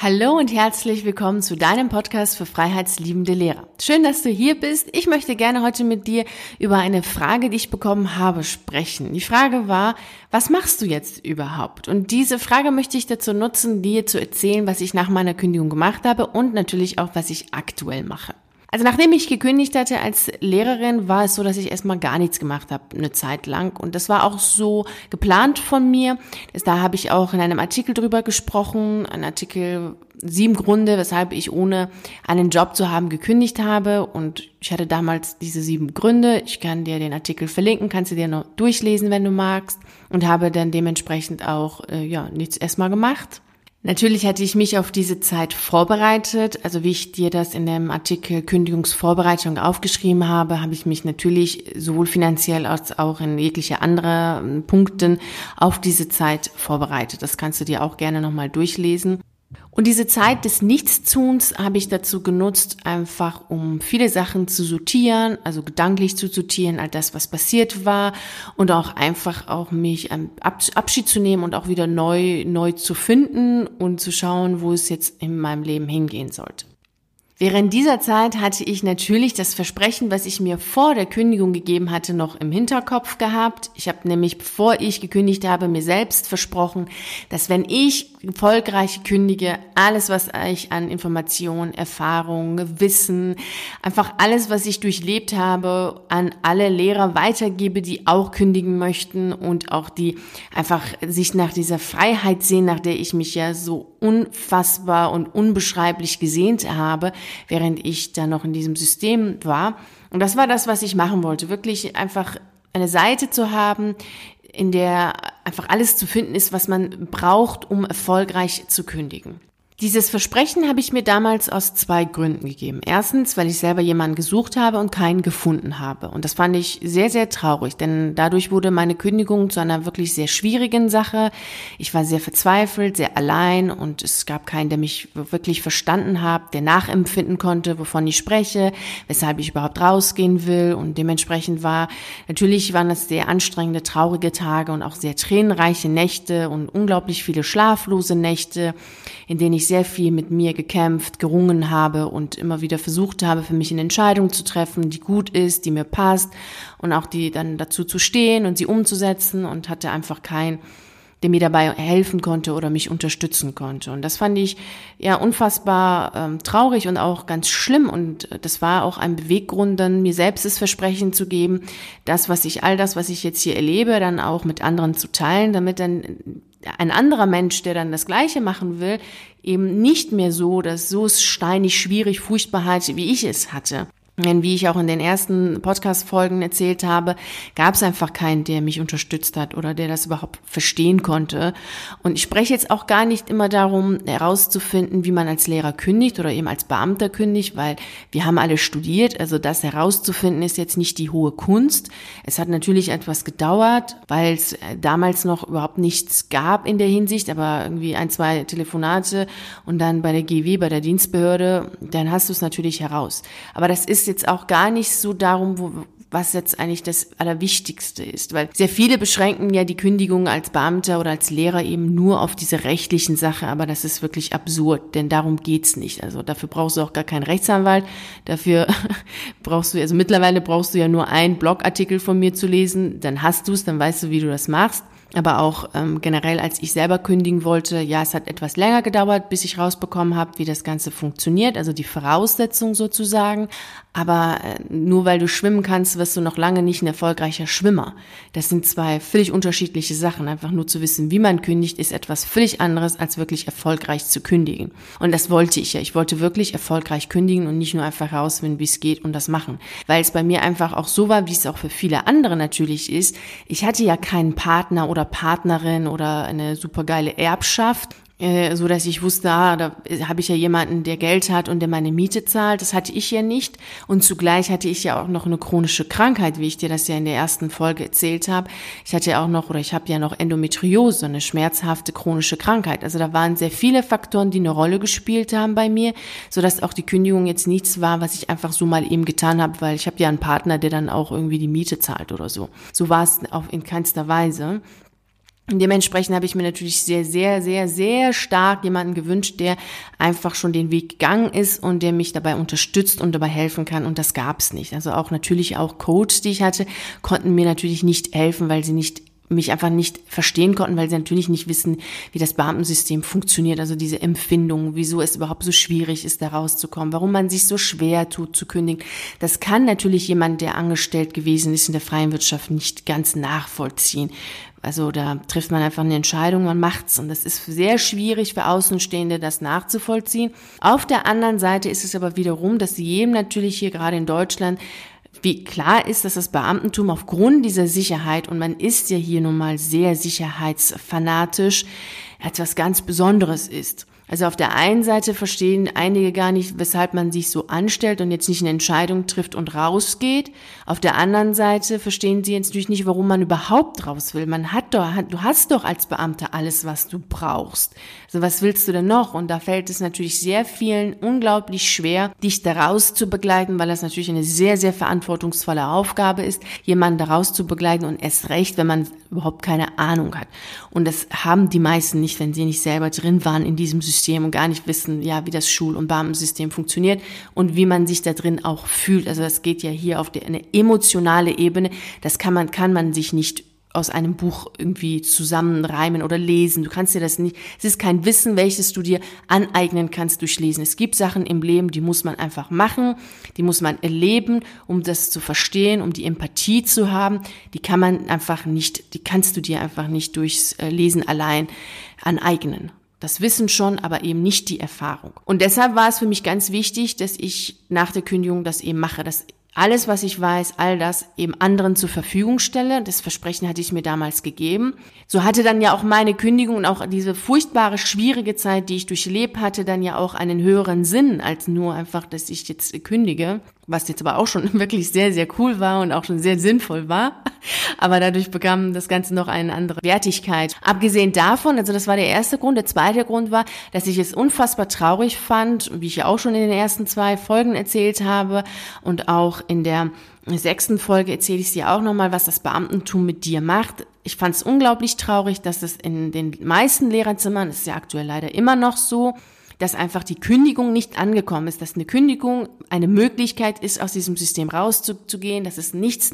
Hallo und herzlich willkommen zu deinem Podcast für freiheitsliebende Lehrer. Schön, dass du hier bist. Ich möchte gerne heute mit dir über eine Frage, die ich bekommen habe, sprechen. Die Frage war, was machst du jetzt überhaupt? Und diese Frage möchte ich dazu nutzen, dir zu erzählen, was ich nach meiner Kündigung gemacht habe und natürlich auch, was ich aktuell mache. Also nachdem ich gekündigt hatte als Lehrerin, war es so, dass ich erstmal gar nichts gemacht habe, eine Zeit lang. Und das war auch so geplant von mir. Da habe ich auch in einem Artikel drüber gesprochen, ein Artikel sieben Gründe, weshalb ich ohne einen Job zu haben gekündigt habe. Und ich hatte damals diese sieben Gründe. Ich kann dir den Artikel verlinken, kannst du dir noch durchlesen, wenn du magst. Und habe dann dementsprechend auch äh, ja nichts erstmal gemacht. Natürlich hatte ich mich auf diese Zeit vorbereitet. Also wie ich dir das in dem Artikel Kündigungsvorbereitung aufgeschrieben habe, habe ich mich natürlich sowohl finanziell als auch in jegliche andere ähm, Punkten auf diese Zeit vorbereitet. Das kannst du dir auch gerne nochmal durchlesen. Und diese Zeit des Nichtstuns habe ich dazu genutzt, einfach um viele Sachen zu sortieren, also gedanklich zu sortieren, all das, was passiert war und auch einfach auch mich Abschied zu nehmen und auch wieder neu, neu zu finden und zu schauen, wo es jetzt in meinem Leben hingehen sollte. Während dieser Zeit hatte ich natürlich das Versprechen, was ich mir vor der Kündigung gegeben hatte, noch im Hinterkopf gehabt. Ich habe nämlich, bevor ich gekündigt habe, mir selbst versprochen, dass wenn ich erfolgreich kündige, alles, was ich an Informationen, Erfahrungen, Wissen, einfach alles, was ich durchlebt habe, an alle Lehrer weitergebe, die auch kündigen möchten und auch die einfach sich nach dieser Freiheit sehen, nach der ich mich ja so unfassbar und unbeschreiblich gesehnt habe, während ich da noch in diesem System war. Und das war das, was ich machen wollte. Wirklich einfach eine Seite zu haben, in der einfach alles zu finden ist, was man braucht, um erfolgreich zu kündigen. Dieses Versprechen habe ich mir damals aus zwei Gründen gegeben. Erstens, weil ich selber jemanden gesucht habe und keinen gefunden habe. Und das fand ich sehr, sehr traurig, denn dadurch wurde meine Kündigung zu einer wirklich sehr schwierigen Sache. Ich war sehr verzweifelt, sehr allein und es gab keinen, der mich wirklich verstanden hat, der nachempfinden konnte, wovon ich spreche, weshalb ich überhaupt rausgehen will. Und dementsprechend war, natürlich waren das sehr anstrengende, traurige Tage und auch sehr tränenreiche Nächte und unglaublich viele schlaflose Nächte, in denen ich sehr viel mit mir gekämpft, gerungen habe und immer wieder versucht habe, für mich eine Entscheidung zu treffen, die gut ist, die mir passt und auch die dann dazu zu stehen und sie umzusetzen und hatte einfach kein der mir dabei helfen konnte oder mich unterstützen konnte. Und das fand ich ja unfassbar ähm, traurig und auch ganz schlimm. Und das war auch ein Beweggrund, dann mir selbst das Versprechen zu geben, das, was ich, all das, was ich jetzt hier erlebe, dann auch mit anderen zu teilen, damit dann ein anderer Mensch, der dann das Gleiche machen will, eben nicht mehr so, dass so steinig, schwierig, furchtbar hat, wie ich es hatte. Denn wie ich auch in den ersten Podcast-Folgen erzählt habe, gab es einfach keinen, der mich unterstützt hat oder der das überhaupt verstehen konnte. Und ich spreche jetzt auch gar nicht immer darum, herauszufinden, wie man als Lehrer kündigt oder eben als Beamter kündigt, weil wir haben alle studiert. Also das herauszufinden ist jetzt nicht die hohe Kunst. Es hat natürlich etwas gedauert, weil es äh, damals noch überhaupt nichts gab in der Hinsicht, aber irgendwie ein, zwei Telefonate und dann bei der GW, bei der Dienstbehörde, dann hast du es natürlich heraus. Aber das ist jetzt auch gar nicht so darum, wo, was jetzt eigentlich das Allerwichtigste ist, weil sehr viele beschränken ja die Kündigung als Beamter oder als Lehrer eben nur auf diese rechtlichen Sache, aber das ist wirklich absurd, denn darum geht's nicht. Also dafür brauchst du auch gar keinen Rechtsanwalt, dafür brauchst du, also mittlerweile brauchst du ja nur einen Blogartikel von mir zu lesen, dann hast du es, dann weißt du, wie du das machst aber auch ähm, generell, als ich selber kündigen wollte, ja, es hat etwas länger gedauert, bis ich rausbekommen habe, wie das Ganze funktioniert, also die Voraussetzung sozusagen. Aber äh, nur weil du schwimmen kannst, wirst du noch lange nicht ein erfolgreicher Schwimmer. Das sind zwei völlig unterschiedliche Sachen. Einfach nur zu wissen, wie man kündigt, ist etwas völlig anderes, als wirklich erfolgreich zu kündigen. Und das wollte ich ja. Ich wollte wirklich erfolgreich kündigen und nicht nur einfach rausfinden, wie es geht und das machen. Weil es bei mir einfach auch so war, wie es auch für viele andere natürlich ist. Ich hatte ja keinen Partner oder Partnerin oder eine supergeile Erbschaft, so dass ich wusste, ah, da habe ich ja jemanden, der Geld hat und der meine Miete zahlt. Das hatte ich ja nicht. Und zugleich hatte ich ja auch noch eine chronische Krankheit, wie ich dir das ja in der ersten Folge erzählt habe. Ich hatte ja auch noch oder ich habe ja noch Endometriose, eine schmerzhafte chronische Krankheit. Also da waren sehr viele Faktoren, die eine Rolle gespielt haben bei mir, so dass auch die Kündigung jetzt nichts war, was ich einfach so mal eben getan habe, weil ich habe ja einen Partner, der dann auch irgendwie die Miete zahlt oder so. So war es auch in keinster Weise. Dementsprechend habe ich mir natürlich sehr, sehr, sehr, sehr stark jemanden gewünscht, der einfach schon den Weg gegangen ist und der mich dabei unterstützt und dabei helfen kann. Und das gab es nicht. Also auch natürlich auch Coaches, die ich hatte, konnten mir natürlich nicht helfen, weil sie nicht mich einfach nicht verstehen konnten, weil sie natürlich nicht wissen, wie das Beamtensystem funktioniert, also diese Empfindung, wieso es überhaupt so schwierig ist, da rauszukommen, warum man sich so schwer tut zu kündigen. Das kann natürlich jemand, der angestellt gewesen ist in der freien Wirtschaft, nicht ganz nachvollziehen. Also da trifft man einfach eine Entscheidung, man macht's und das ist sehr schwierig für Außenstehende, das nachzuvollziehen. Auf der anderen Seite ist es aber wiederum, dass jedem natürlich hier gerade in Deutschland wie klar ist, dass das Beamtentum aufgrund dieser Sicherheit, und man ist ja hier nun mal sehr sicherheitsfanatisch, etwas ganz Besonderes ist. Also auf der einen Seite verstehen einige gar nicht, weshalb man sich so anstellt und jetzt nicht eine Entscheidung trifft und rausgeht. Auf der anderen Seite verstehen sie jetzt natürlich nicht, warum man überhaupt raus will. Man hat doch, du hast doch als Beamter alles, was du brauchst. Also was willst du denn noch? Und da fällt es natürlich sehr vielen unglaublich schwer, dich daraus zu begleiten, weil das natürlich eine sehr, sehr verantwortungsvolle Aufgabe ist, jemanden daraus zu begleiten und erst recht, wenn man überhaupt keine Ahnung hat. Und das haben die meisten nicht, wenn sie nicht selber drin waren in diesem System und gar nicht wissen, ja, wie das Schul- und Beamtensystem funktioniert und wie man sich da drin auch fühlt. Also das geht ja hier auf eine emotionale Ebene. Das kann man, kann man sich nicht aus einem Buch irgendwie zusammenreimen oder lesen. Du kannst dir das nicht, es ist kein Wissen, welches du dir aneignen kannst durch Lesen. Es gibt Sachen im Leben, die muss man einfach machen, die muss man erleben, um das zu verstehen, um die Empathie zu haben. Die kann man einfach nicht, die kannst du dir einfach nicht durchs äh, Lesen allein aneignen. Das Wissen schon, aber eben nicht die Erfahrung. Und deshalb war es für mich ganz wichtig, dass ich nach der Kündigung das eben mache, dass alles, was ich weiß, all das eben anderen zur Verfügung stelle. Das Versprechen hatte ich mir damals gegeben. So hatte dann ja auch meine Kündigung und auch diese furchtbare, schwierige Zeit, die ich durchlebt hatte, dann ja auch einen höheren Sinn als nur einfach, dass ich jetzt kündige was jetzt aber auch schon wirklich sehr, sehr cool war und auch schon sehr sinnvoll war. Aber dadurch bekam das Ganze noch eine andere Wertigkeit. Abgesehen davon, also das war der erste Grund. Der zweite Grund war, dass ich es unfassbar traurig fand, wie ich ja auch schon in den ersten zwei Folgen erzählt habe und auch in der sechsten Folge erzähle ich dir auch nochmal, was das Beamtentum mit dir macht. Ich fand es unglaublich traurig, dass es in den meisten Lehrerzimmern, ist ja aktuell leider immer noch so, dass einfach die Kündigung nicht angekommen ist, dass eine Kündigung eine Möglichkeit ist, aus diesem System rauszugehen, dass es nichts,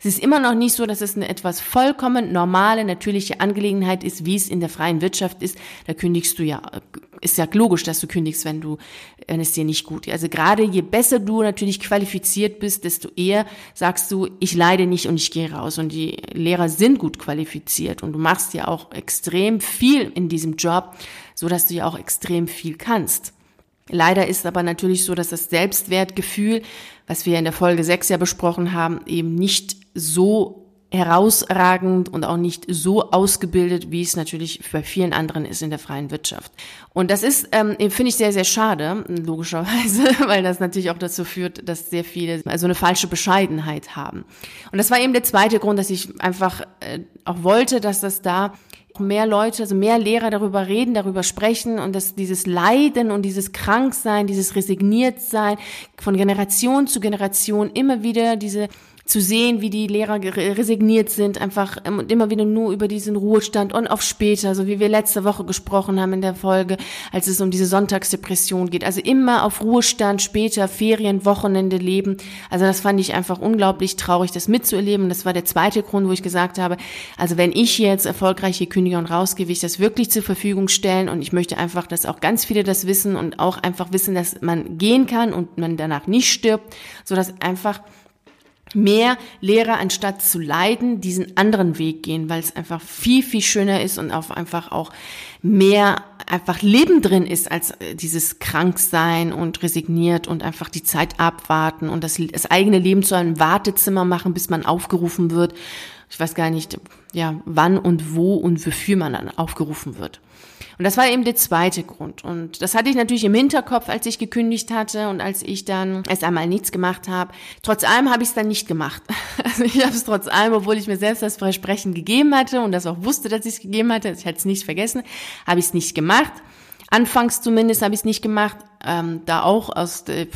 es ist immer noch nicht so, dass es eine etwas vollkommen normale, natürliche Angelegenheit ist, wie es in der freien Wirtschaft ist. Da kündigst du ja, ist ja logisch, dass du kündigst, wenn du, wenn es dir nicht gut geht. Also gerade je besser du natürlich qualifiziert bist, desto eher sagst du, ich leide nicht und ich gehe raus. Und die Lehrer sind gut qualifiziert und du machst ja auch extrem viel in diesem Job so dass du ja auch extrem viel kannst. Leider ist aber natürlich so, dass das Selbstwertgefühl, was wir in der Folge 6 ja besprochen haben, eben nicht so herausragend und auch nicht so ausgebildet, wie es natürlich bei vielen anderen ist in der freien Wirtschaft. Und das ist, ähm, finde ich, sehr, sehr schade, logischerweise, weil das natürlich auch dazu führt, dass sehr viele also eine falsche Bescheidenheit haben. Und das war eben der zweite Grund, dass ich einfach äh, auch wollte, dass das da mehr Leute, also mehr Lehrer darüber reden, darüber sprechen und dass dieses Leiden und dieses Kranksein, dieses Resigniertsein von Generation zu Generation immer wieder diese zu sehen, wie die Lehrer resigniert sind, einfach ähm, immer wieder nur über diesen Ruhestand und auf später, so wie wir letzte Woche gesprochen haben in der Folge, als es um diese Sonntagsdepression geht. Also immer auf Ruhestand, später, Ferien, Wochenende leben. Also das fand ich einfach unglaublich traurig, das mitzuerleben. Das war der zweite Grund, wo ich gesagt habe, also wenn ich jetzt erfolgreich hier kündige und rausgehe, ich das wirklich zur Verfügung stellen und ich möchte einfach, dass auch ganz viele das wissen und auch einfach wissen, dass man gehen kann und man danach nicht stirbt, so dass einfach mehr Lehrer, anstatt zu leiden, diesen anderen Weg gehen, weil es einfach viel, viel schöner ist und auch einfach auch mehr einfach Leben drin ist als äh, dieses Kranksein und resigniert und einfach die Zeit abwarten und das, das eigene Leben zu einem Wartezimmer machen, bis man aufgerufen wird. Ich weiß gar nicht, ja, wann und wo und wofür man dann aufgerufen wird. Und das war eben der zweite Grund. Und das hatte ich natürlich im Hinterkopf, als ich gekündigt hatte und als ich dann erst einmal nichts gemacht habe. Trotz allem habe ich es dann nicht gemacht. Also ich habe es trotz allem, obwohl ich mir selbst das Versprechen gegeben hatte und das auch wusste, dass ich es gegeben hatte, ich hatte es nicht vergessen, habe ich es nicht gemacht. Anfangs zumindest habe ich es nicht gemacht, ähm, da auch aus, äh,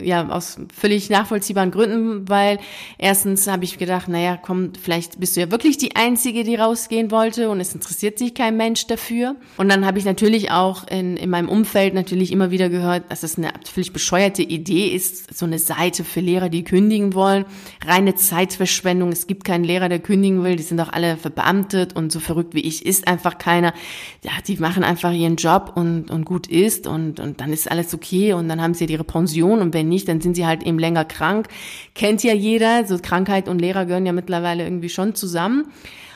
ja, aus völlig nachvollziehbaren Gründen, weil erstens habe ich gedacht, naja, komm, vielleicht bist du ja wirklich die Einzige, die rausgehen wollte und es interessiert sich kein Mensch dafür. Und dann habe ich natürlich auch in, in meinem Umfeld natürlich immer wieder gehört, dass es eine völlig bescheuerte Idee ist, so eine Seite für Lehrer, die kündigen wollen. Reine Zeitverschwendung. Es gibt keinen Lehrer, der kündigen will. Die sind doch alle verbeamtet und so verrückt wie ich ist einfach keiner. Ja, die machen einfach ihren Job und, und gut ist und, und dann ist alles okay und dann haben sie ihre Pension und wenn nicht, dann sind sie halt eben länger krank. Kennt ja jeder, so Krankheit und Lehrer gehören ja mittlerweile irgendwie schon zusammen.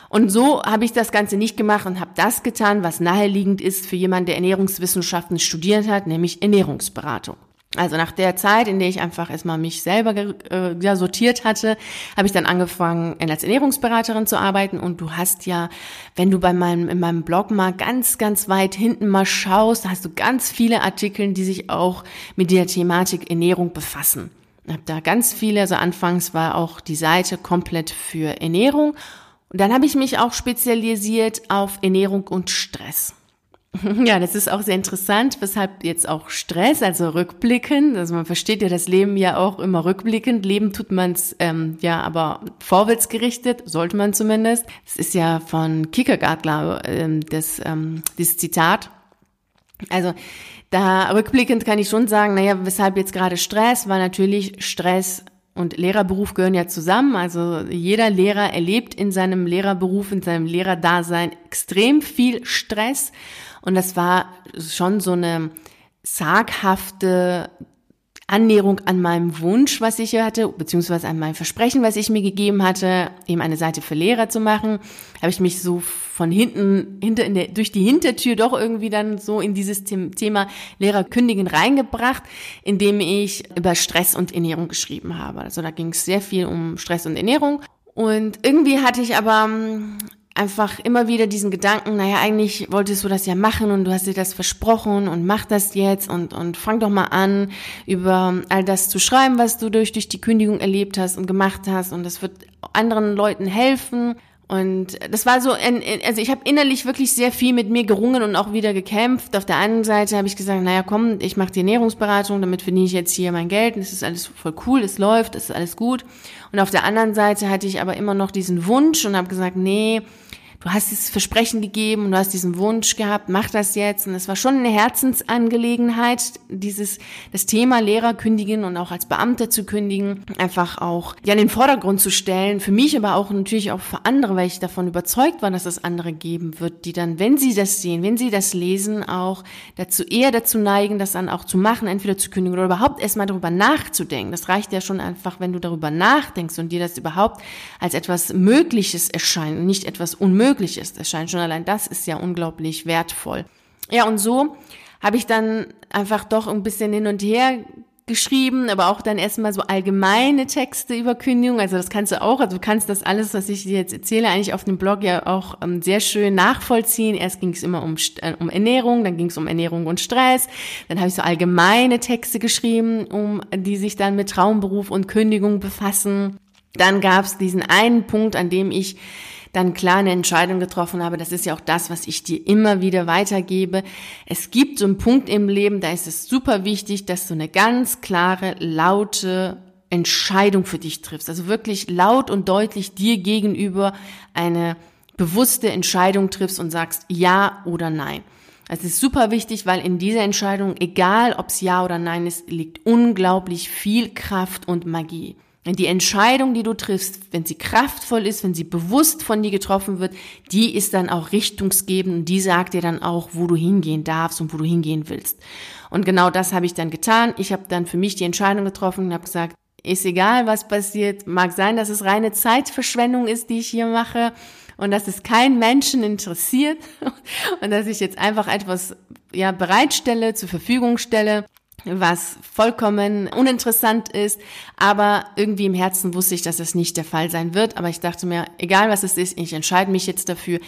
Und so habe ich das Ganze nicht gemacht und habe das getan, was naheliegend ist für jemanden, der Ernährungswissenschaften studiert hat, nämlich Ernährungsberatung. Also nach der Zeit, in der ich einfach erstmal mich selber äh, ja, sortiert hatte, habe ich dann angefangen, als Ernährungsberaterin zu arbeiten. Und du hast ja, wenn du bei meinem, in meinem Blog mal ganz, ganz weit hinten mal schaust, da hast du ganz viele Artikel, die sich auch mit der Thematik Ernährung befassen. Ich habe da ganz viele, also anfangs war auch die Seite komplett für Ernährung. Und dann habe ich mich auch spezialisiert auf Ernährung und Stress. Ja, das ist auch sehr interessant, weshalb jetzt auch Stress, also rückblickend, also man versteht ja das Leben ja auch immer rückblickend. Leben tut man es ähm, ja aber vorwärts gerichtet, sollte man zumindest. Es ist ja von Kierkegaard, ähm, das, ähm, dieses Zitat. Also da rückblickend kann ich schon sagen, naja, weshalb jetzt gerade Stress, weil natürlich Stress und Lehrerberuf gehören ja zusammen. Also jeder Lehrer erlebt in seinem Lehrerberuf, in seinem Lehrerdasein extrem viel Stress. Und das war schon so eine zaghafte Annäherung an meinem Wunsch, was ich hatte, beziehungsweise an mein Versprechen, was ich mir gegeben hatte, eben eine Seite für Lehrer zu machen, habe ich mich so von hinten, hinter in der, durch die Hintertür doch irgendwie dann so in dieses Thema Lehrer kündigen reingebracht, indem ich über Stress und Ernährung geschrieben habe. Also da ging es sehr viel um Stress und Ernährung. Und irgendwie hatte ich aber einfach immer wieder diesen Gedanken, naja, eigentlich wolltest du das ja machen und du hast dir das versprochen und mach das jetzt und, und fang doch mal an, über all das zu schreiben, was du durch, durch die Kündigung erlebt hast und gemacht hast und das wird anderen Leuten helfen. Und das war so, also ich habe innerlich wirklich sehr viel mit mir gerungen und auch wieder gekämpft. Auf der anderen Seite habe ich gesagt, naja, komm, ich mache die Ernährungsberatung, damit verdiene ich jetzt hier mein Geld. Und es ist alles voll cool, es läuft, es ist alles gut. Und auf der anderen Seite hatte ich aber immer noch diesen Wunsch und habe gesagt, nee, du hast dieses Versprechen gegeben und du hast diesen Wunsch gehabt, mach das jetzt. Und es war schon eine Herzensangelegenheit, dieses, das Thema Lehrer kündigen und auch als Beamter zu kündigen, einfach auch, ja, in den Vordergrund zu stellen. Für mich, aber auch natürlich auch für andere, weil ich davon überzeugt war, dass es andere geben wird, die dann, wenn sie das sehen, wenn sie das lesen, auch dazu eher dazu neigen, das dann auch zu machen, entweder zu kündigen oder überhaupt erstmal darüber nachzudenken. Das reicht ja schon einfach, wenn du darüber nachdenkst und dir das überhaupt als etwas Mögliches erscheint und nicht etwas Unmögliches möglich ist. Es scheint schon allein das ist ja unglaublich wertvoll. Ja, und so habe ich dann einfach doch ein bisschen hin und her geschrieben, aber auch dann erstmal so allgemeine Texte über Kündigung. Also das kannst du auch, also du kannst das alles, was ich dir jetzt erzähle, eigentlich auf dem Blog ja auch ähm, sehr schön nachvollziehen. Erst ging es immer um, äh, um Ernährung, dann ging es um Ernährung und Stress. Dann habe ich so allgemeine Texte geschrieben, um die sich dann mit Traumberuf und Kündigung befassen. Dann gab es diesen einen Punkt, an dem ich dann klar eine Entscheidung getroffen habe. Das ist ja auch das, was ich dir immer wieder weitergebe. Es gibt so einen Punkt im Leben, da ist es super wichtig, dass du eine ganz klare, laute Entscheidung für dich triffst. Also wirklich laut und deutlich dir gegenüber eine bewusste Entscheidung triffst und sagst ja oder nein. Das ist super wichtig, weil in dieser Entscheidung, egal ob es ja oder nein ist, liegt unglaublich viel Kraft und Magie. Die Entscheidung, die du triffst, wenn sie kraftvoll ist, wenn sie bewusst von dir getroffen wird, die ist dann auch richtungsgebend und die sagt dir dann auch, wo du hingehen darfst und wo du hingehen willst. Und genau das habe ich dann getan. Ich habe dann für mich die Entscheidung getroffen und habe gesagt, ist egal, was passiert. Mag sein, dass es reine Zeitverschwendung ist, die ich hier mache und dass es keinen Menschen interessiert und dass ich jetzt einfach etwas ja bereitstelle, zur Verfügung stelle, was vollkommen uninteressant ist, aber irgendwie im Herzen wusste ich, dass das nicht der Fall sein wird. Aber ich dachte mir, egal was es ist, ich entscheide mich jetzt dafür.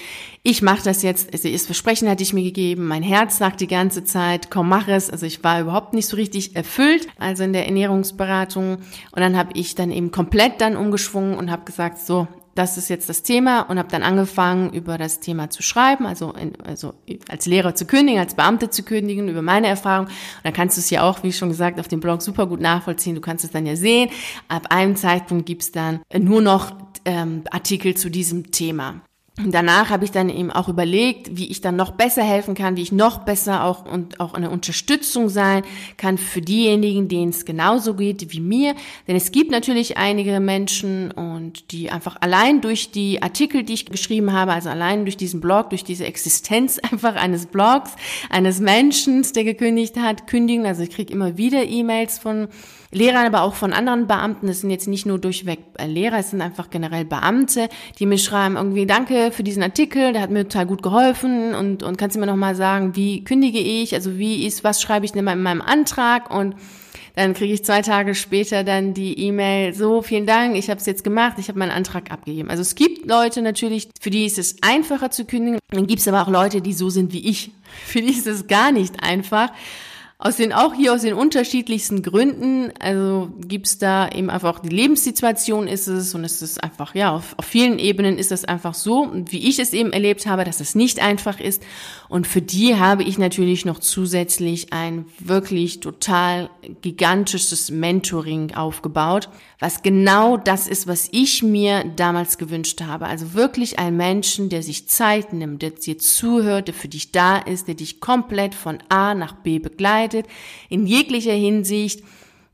Ich mache das jetzt. Also das Versprechen hatte ich mir gegeben. Mein Herz sagt die ganze Zeit, komm, mach es. Also ich war überhaupt nicht so richtig erfüllt, also in der Ernährungsberatung. Und dann habe ich dann eben komplett dann umgeschwungen und habe gesagt, so, das ist jetzt das Thema und habe dann angefangen, über das Thema zu schreiben, also, in, also als Lehrer zu kündigen, als Beamte zu kündigen, über meine Erfahrung. Und dann kannst du es ja auch, wie schon gesagt, auf dem Blog super gut nachvollziehen. Du kannst es dann ja sehen. Ab einem Zeitpunkt gibt's dann nur noch ähm, Artikel zu diesem Thema. Und danach habe ich dann eben auch überlegt, wie ich dann noch besser helfen kann, wie ich noch besser auch und auch eine Unterstützung sein kann für diejenigen, denen es genauso geht wie mir. Denn es gibt natürlich einige Menschen und die einfach allein durch die Artikel, die ich geschrieben habe, also allein durch diesen Blog, durch diese Existenz einfach eines Blogs, eines Menschen, der gekündigt hat, kündigen. Also ich kriege immer wieder E-Mails von Lehrern, aber auch von anderen Beamten. Das sind jetzt nicht nur durchweg äh, Lehrer, es sind einfach generell Beamte, die mir schreiben, irgendwie danke für diesen Artikel, der hat mir total gut geholfen und, und kannst du mir nochmal sagen, wie kündige ich, also wie ist, was schreibe ich denn in meinem Antrag und dann kriege ich zwei Tage später dann die E-Mail, so, vielen Dank, ich habe es jetzt gemacht, ich habe meinen Antrag abgegeben. Also es gibt Leute natürlich, für die ist es einfacher zu kündigen. Dann gibt es aber auch Leute, die so sind wie ich. Für die ist es gar nicht einfach. Aus den, auch hier aus den unterschiedlichsten Gründen, also gibt's da eben einfach die Lebenssituation ist es und es ist einfach, ja, auf, auf vielen Ebenen ist es einfach so, wie ich es eben erlebt habe, dass es nicht einfach ist. Und für die habe ich natürlich noch zusätzlich ein wirklich total gigantisches Mentoring aufgebaut, was genau das ist, was ich mir damals gewünscht habe. Also wirklich ein Menschen, der sich Zeit nimmt, der dir zuhört, der für dich da ist, der dich komplett von A nach B begleitet in jeglicher Hinsicht,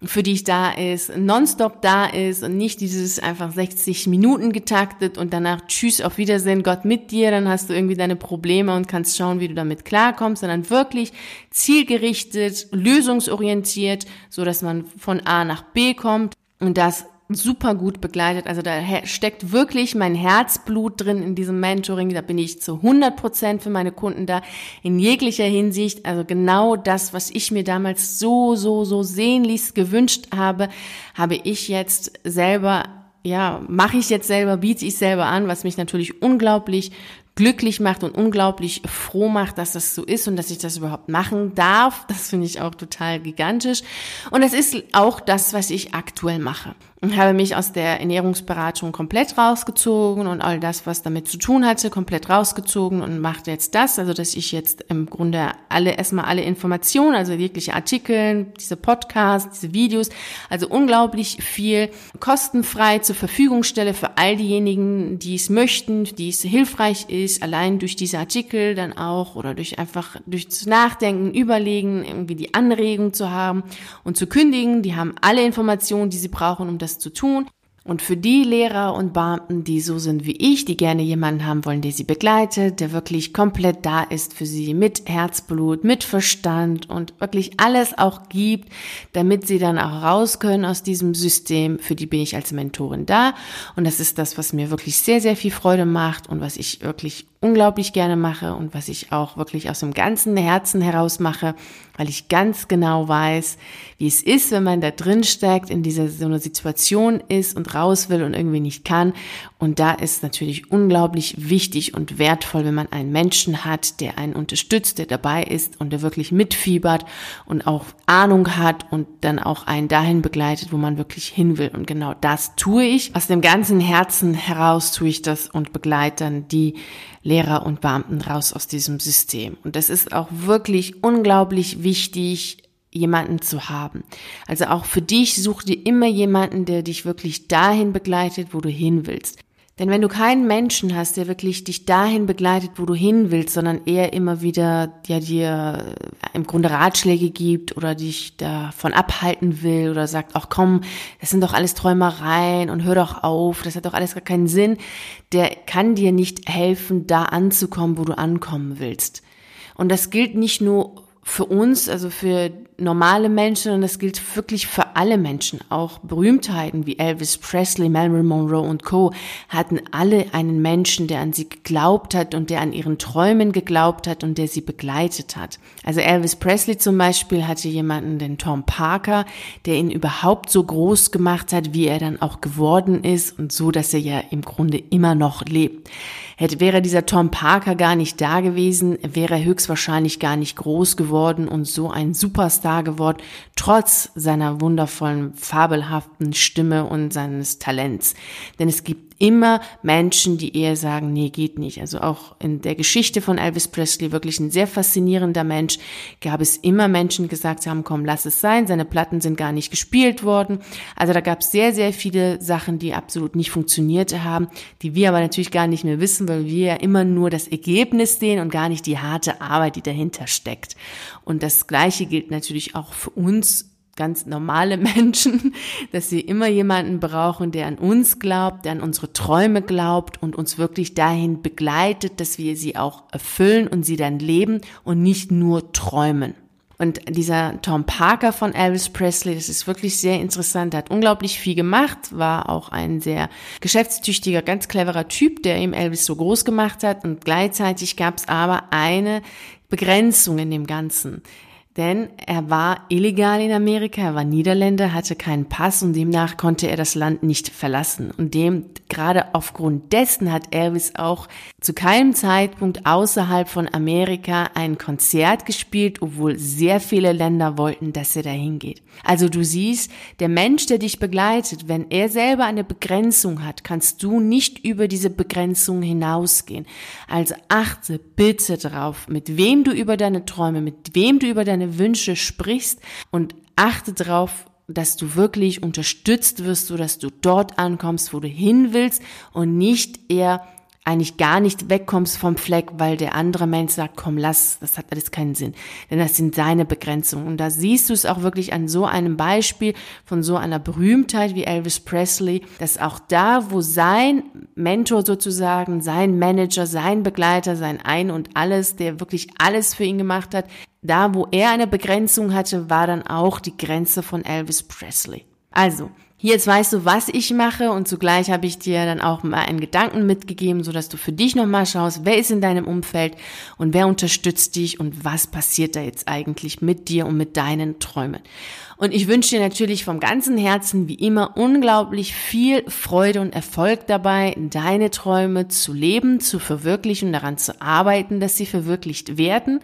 für dich da ist, nonstop da ist und nicht dieses einfach 60 Minuten getaktet und danach tschüss, auf Wiedersehen, Gott mit dir, dann hast du irgendwie deine Probleme und kannst schauen, wie du damit klarkommst, sondern wirklich zielgerichtet, lösungsorientiert, so dass man von A nach B kommt und das super gut begleitet. Also da steckt wirklich mein Herzblut drin in diesem Mentoring. Da bin ich zu 100 Prozent für meine Kunden da in jeglicher Hinsicht. Also genau das, was ich mir damals so, so, so sehnlichst gewünscht habe, habe ich jetzt selber ja, mache ich jetzt selber, biete ich selber an, was mich natürlich unglaublich glücklich macht und unglaublich froh macht, dass das so ist und dass ich das überhaupt machen darf. Das finde ich auch total gigantisch. Und es ist auch das, was ich aktuell mache und habe mich aus der Ernährungsberatung komplett rausgezogen und all das, was damit zu tun hatte, komplett rausgezogen und machte jetzt das, also dass ich jetzt im Grunde alle erstmal alle Informationen, also jegliche Artikel, diese Podcasts, diese Videos, also unglaublich viel kostenfrei zur Verfügung stelle für all diejenigen, die es möchten, die es hilfreich ist, allein durch diese Artikel dann auch oder durch einfach durch das Nachdenken, Überlegen, irgendwie die Anregung zu haben und zu kündigen. Die haben alle Informationen, die sie brauchen, um das zu tun. Und für die Lehrer und Beamten, die so sind wie ich, die gerne jemanden haben wollen, der sie begleitet, der wirklich komplett da ist für sie mit Herzblut, mit Verstand und wirklich alles auch gibt, damit sie dann auch raus können aus diesem System, für die bin ich als Mentorin da. Und das ist das, was mir wirklich sehr, sehr viel Freude macht und was ich wirklich unglaublich gerne mache und was ich auch wirklich aus dem ganzen Herzen heraus mache, weil ich ganz genau weiß, wie es ist, wenn man da drin steckt, in dieser so einer Situation ist und raus will und irgendwie nicht kann. Und da ist natürlich unglaublich wichtig und wertvoll, wenn man einen Menschen hat, der einen unterstützt, der dabei ist und der wirklich mitfiebert und auch Ahnung hat und dann auch einen dahin begleitet, wo man wirklich hin will. Und genau das tue ich. Aus dem ganzen Herzen heraus tue ich das und begleite dann die Lehrer und Beamten raus aus diesem System. Und das ist auch wirklich unglaublich wichtig, jemanden zu haben. Also auch für dich such dir immer jemanden, der dich wirklich dahin begleitet, wo du hin willst. Denn wenn du keinen Menschen hast, der wirklich dich dahin begleitet, wo du hin willst, sondern eher immer wieder ja, dir im Grunde Ratschläge gibt oder dich davon abhalten will oder sagt, ach komm, das sind doch alles Träumereien und hör doch auf, das hat doch alles gar keinen Sinn, der kann dir nicht helfen, da anzukommen, wo du ankommen willst. Und das gilt nicht nur für uns, also für normale Menschen, und das gilt wirklich für alle Menschen, auch Berühmtheiten wie Elvis Presley, Marilyn Monroe und Co. hatten alle einen Menschen, der an sie geglaubt hat und der an ihren Träumen geglaubt hat und der sie begleitet hat. Also Elvis Presley zum Beispiel hatte jemanden, den Tom Parker, der ihn überhaupt so groß gemacht hat, wie er dann auch geworden ist und so, dass er ja im Grunde immer noch lebt. Hätte, wäre dieser Tom Parker gar nicht da gewesen, wäre er höchstwahrscheinlich gar nicht groß geworden und so ein Superstar geworden. trotz seiner wundervollen, fabelhaften Stimme und seines Talents. Denn es gibt immer Menschen, die eher sagen, nee, geht nicht. Also auch in der Geschichte von Elvis Presley, wirklich ein sehr faszinierender Mensch, gab es immer Menschen, die gesagt haben, komm, lass es sein, seine Platten sind gar nicht gespielt worden. Also da gab es sehr, sehr viele Sachen, die absolut nicht funktioniert haben, die wir aber natürlich gar nicht mehr wissen, weil wir ja immer nur das Ergebnis sehen und gar nicht die harte Arbeit, die dahinter steckt. Und das Gleiche gilt natürlich auch für uns ganz normale Menschen, dass wir immer jemanden brauchen, der an uns glaubt, der an unsere Träume glaubt und uns wirklich dahin begleitet, dass wir sie auch erfüllen und sie dann leben und nicht nur träumen. Und dieser Tom Parker von Elvis Presley, das ist wirklich sehr interessant, er hat unglaublich viel gemacht, war auch ein sehr geschäftstüchtiger, ganz cleverer Typ, der ihm Elvis so groß gemacht hat. Und gleichzeitig gab es aber eine Begrenzung in dem Ganzen. Denn er war illegal in Amerika, er war Niederländer, hatte keinen Pass und demnach konnte er das Land nicht verlassen. Und dem, gerade aufgrund dessen hat Elvis auch zu keinem Zeitpunkt außerhalb von Amerika ein Konzert gespielt, obwohl sehr viele Länder wollten, dass er dahin geht. Also du siehst, der Mensch, der dich begleitet, wenn er selber eine Begrenzung hat, kannst du nicht über diese Begrenzung hinausgehen. Also achte bitte drauf, mit wem du über deine Träume, mit wem du über Wünsche sprichst und achte darauf, dass du wirklich unterstützt wirst, so dass du dort ankommst, wo du hin willst und nicht eher eigentlich gar nicht wegkommst vom Fleck, weil der andere Mensch sagt, komm, lass, das hat alles keinen Sinn. Denn das sind seine Begrenzungen. Und da siehst du es auch wirklich an so einem Beispiel von so einer Berühmtheit wie Elvis Presley, dass auch da, wo sein Mentor sozusagen, sein Manager, sein Begleiter, sein Ein und alles, der wirklich alles für ihn gemacht hat, da, wo er eine Begrenzung hatte, war dann auch die Grenze von Elvis Presley. Also, hier jetzt weißt du, was ich mache und zugleich habe ich dir dann auch mal einen Gedanken mitgegeben, so dass du für dich nochmal schaust, wer ist in deinem Umfeld und wer unterstützt dich und was passiert da jetzt eigentlich mit dir und mit deinen Träumen. Und ich wünsche dir natürlich vom ganzen Herzen wie immer unglaublich viel Freude und Erfolg dabei, deine Träume zu leben, zu verwirklichen, daran zu arbeiten, dass sie verwirklicht werden.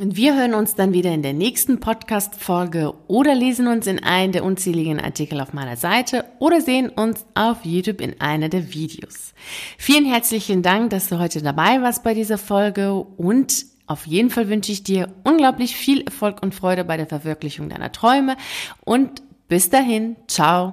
Und wir hören uns dann wieder in der nächsten Podcast-Folge oder lesen uns in einen der unzähligen Artikel auf meiner Seite oder sehen uns auf YouTube in einer der Videos. Vielen herzlichen Dank, dass du heute dabei warst bei dieser Folge und auf jeden Fall wünsche ich dir unglaublich viel Erfolg und Freude bei der Verwirklichung deiner Träume und bis dahin, ciao.